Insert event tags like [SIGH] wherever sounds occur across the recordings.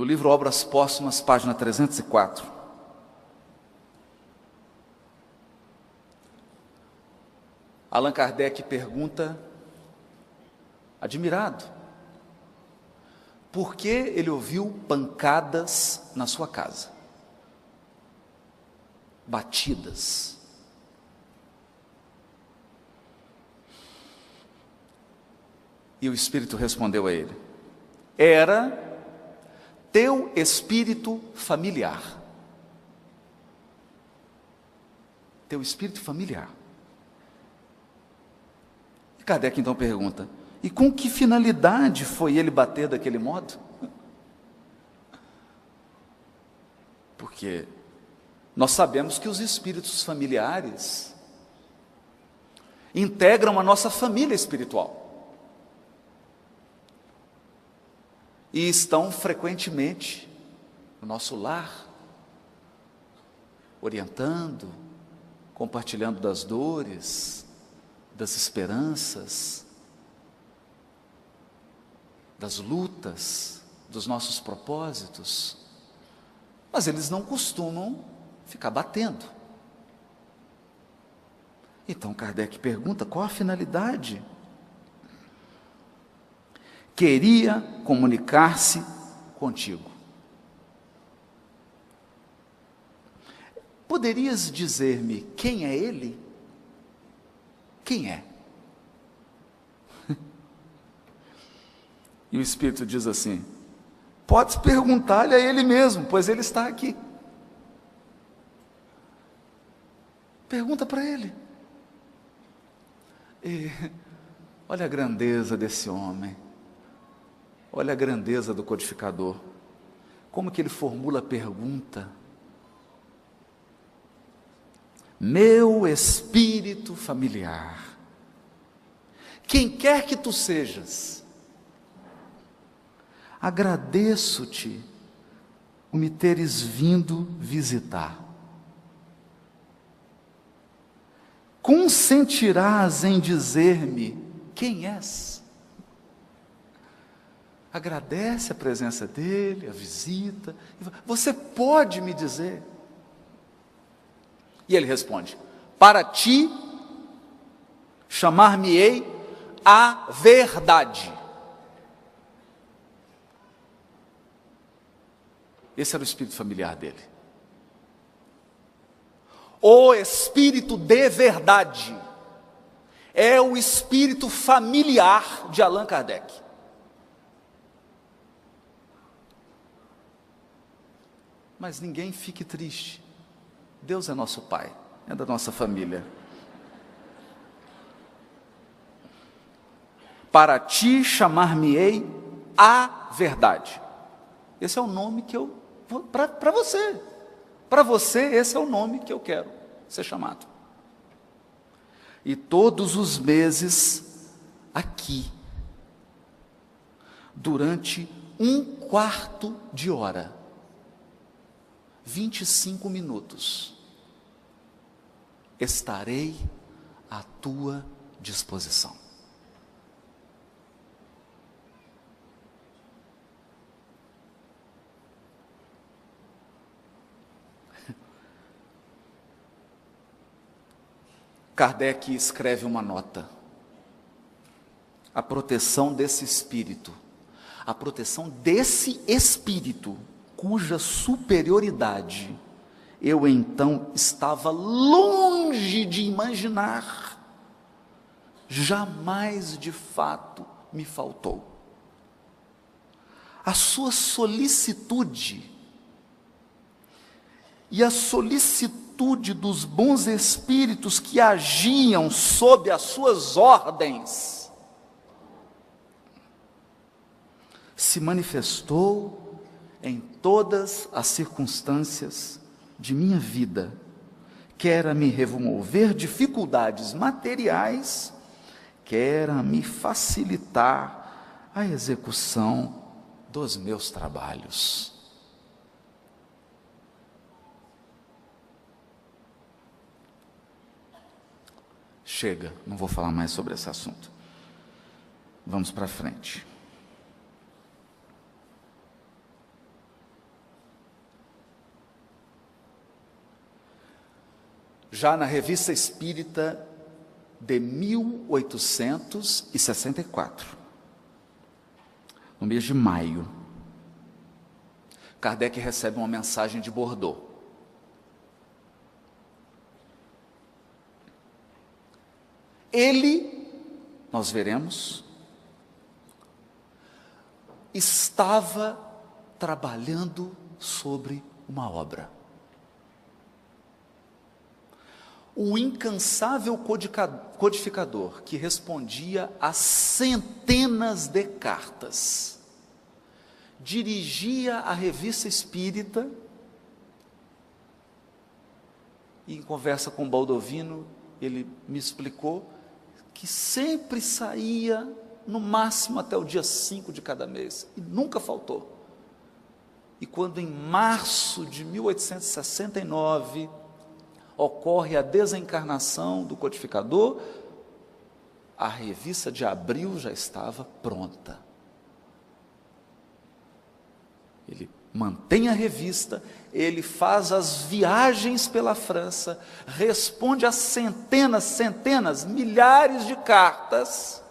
No livro Obras Póstumas, página 304. Allan Kardec pergunta, admirado, por que ele ouviu pancadas na sua casa? Batidas. E o Espírito respondeu a ele: Era teu espírito familiar. Teu espírito familiar. E Kardec então pergunta: e com que finalidade foi ele bater daquele modo? [LAUGHS] Porque nós sabemos que os espíritos familiares integram a nossa família espiritual. E estão frequentemente no nosso lar, orientando, compartilhando das dores, das esperanças, das lutas, dos nossos propósitos. Mas eles não costumam ficar batendo. Então Kardec pergunta: qual a finalidade? Queria comunicar-se contigo. Poderias dizer-me quem é ele? Quem é? [LAUGHS] E o Espírito diz assim: Podes perguntar-lhe a ele mesmo, pois ele está aqui. Pergunta para ele. E, olha a grandeza desse homem. Olha a grandeza do codificador. Como que ele formula a pergunta? Meu espírito familiar, quem quer que tu sejas, agradeço-te o me teres vindo visitar. Consentirás em dizer-me quem és? Agradece a presença dele, a visita. Você pode me dizer? E ele responde: Para ti chamar-me-ei a verdade. Esse era o espírito familiar dele. O espírito de verdade é o espírito familiar de Allan Kardec. Mas ninguém fique triste. Deus é nosso Pai, é da nossa família. Para ti chamar-me-ei a verdade. Esse é o nome que eu. Para você. Para você, esse é o nome que eu quero ser chamado. E todos os meses aqui, durante um quarto de hora, 25 minutos, estarei à tua disposição. [LAUGHS] Kardec escreve uma nota. A proteção desse espírito, a proteção desse espírito cuja superioridade eu então estava longe de imaginar, jamais de fato me faltou. A sua solicitude e a solicitude dos bons espíritos que agiam sob as suas ordens se manifestou em todas as circunstâncias de minha vida, quer me remover dificuldades materiais, quer me facilitar a execução dos meus trabalhos. Chega, não vou falar mais sobre esse assunto. Vamos para frente. Já na Revista Espírita de 1864, no mês de maio, Kardec recebe uma mensagem de Bordeaux. Ele, nós veremos, estava trabalhando sobre uma obra. O incansável codificador que respondia a centenas de cartas, dirigia a revista espírita e, em conversa com Baldovino, ele me explicou que sempre saía no máximo até o dia 5 de cada mês, e nunca faltou. E quando em março de 1869 ocorre a desencarnação do codificador, a revista de abril já estava pronta. Ele mantém a revista, ele faz as viagens pela França, responde a centenas, centenas, milhares de cartas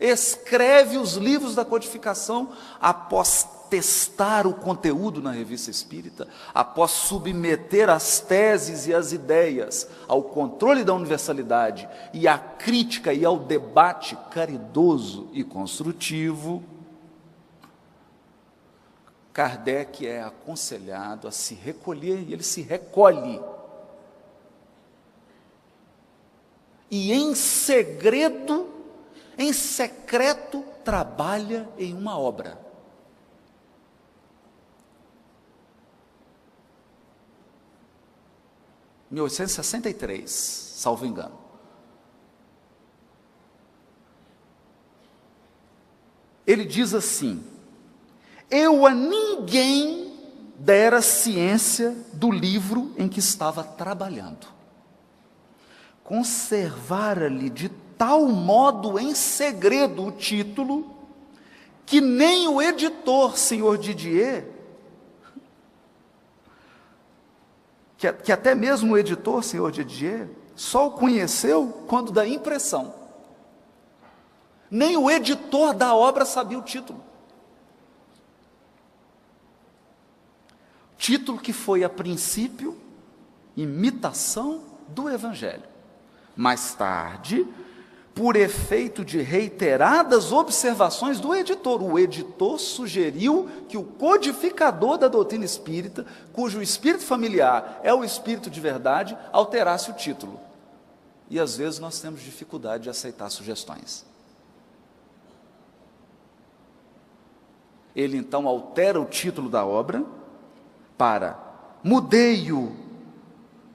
escreve os livros da codificação após testar o conteúdo na revista espírita, após submeter as teses e as ideias ao controle da universalidade e à crítica e ao debate caridoso e construtivo, Kardec é aconselhado a se recolher e ele se recolhe. E em segredo em secreto trabalha em uma obra. 1863, salvo engano. Ele diz assim: Eu a ninguém dera ciência do livro em que estava trabalhando. Conservara-lhe de tal modo em segredo o título, que nem o editor, senhor Didier, que, que até mesmo o editor, senhor Didier, só o conheceu quando da impressão. Nem o editor da obra sabia o título. Título que foi, a princípio, imitação do Evangelho. Mais tarde, por efeito de reiteradas observações do editor. O editor sugeriu que o codificador da doutrina espírita, cujo espírito familiar é o espírito de verdade, alterasse o título. E às vezes nós temos dificuldade de aceitar sugestões. Ele então altera o título da obra para mudei-o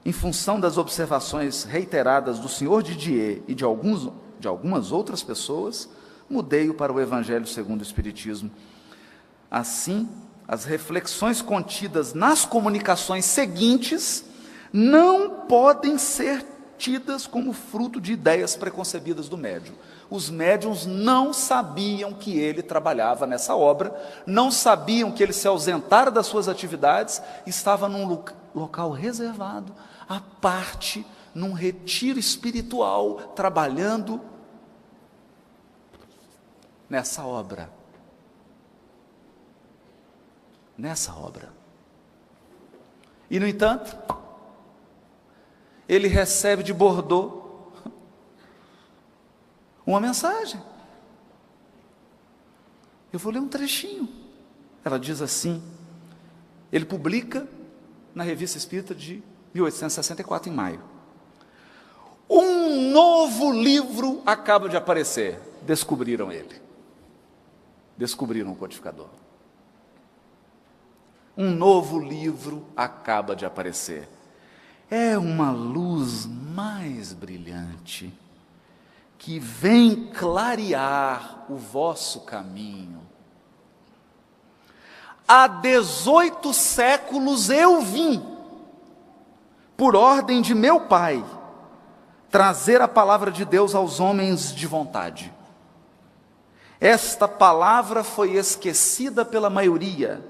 em função das observações reiteradas do senhor Didier e de alguns de algumas outras pessoas, mudei-o para o Evangelho segundo o Espiritismo. Assim, as reflexões contidas nas comunicações seguintes não podem ser tidas como fruto de ideias preconcebidas do médium. Os médiums não sabiam que ele trabalhava nessa obra, não sabiam que ele se ausentara das suas atividades, estava num local reservado, à parte, num retiro espiritual, trabalhando nessa obra. Nessa obra. E, no entanto, ele recebe de Bordeaux uma mensagem. Eu vou ler um trechinho. Ela diz assim: ele publica na Revista Espírita de 1864, em maio. Um novo livro acaba de aparecer. Descobriram ele descobriram o codificador. Um novo livro acaba de aparecer. É uma luz mais brilhante que vem clarear o vosso caminho. Há 18 séculos eu vim, por ordem de meu Pai, trazer a palavra de Deus aos homens de vontade. Esta palavra foi esquecida pela maioria.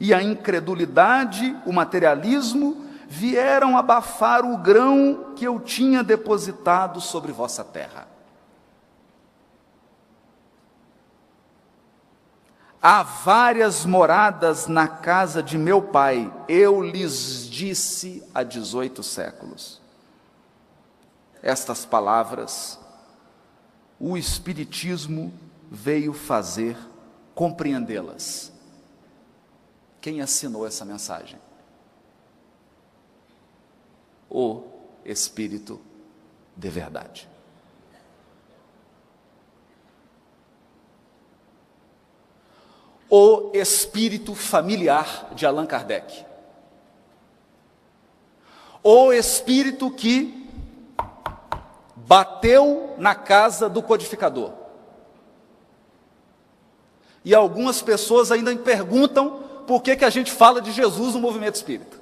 E a incredulidade, o materialismo, vieram abafar o grão que eu tinha depositado sobre vossa terra. Há várias moradas na casa de meu pai, eu lhes disse há 18 séculos. Estas palavras, o Espiritismo veio fazer compreendê-las. Quem assinou essa mensagem? O Espírito de verdade. O espírito familiar de Allan Kardec. O espírito que bateu na casa do codificador. E algumas pessoas ainda me perguntam por que, que a gente fala de Jesus no movimento espírita.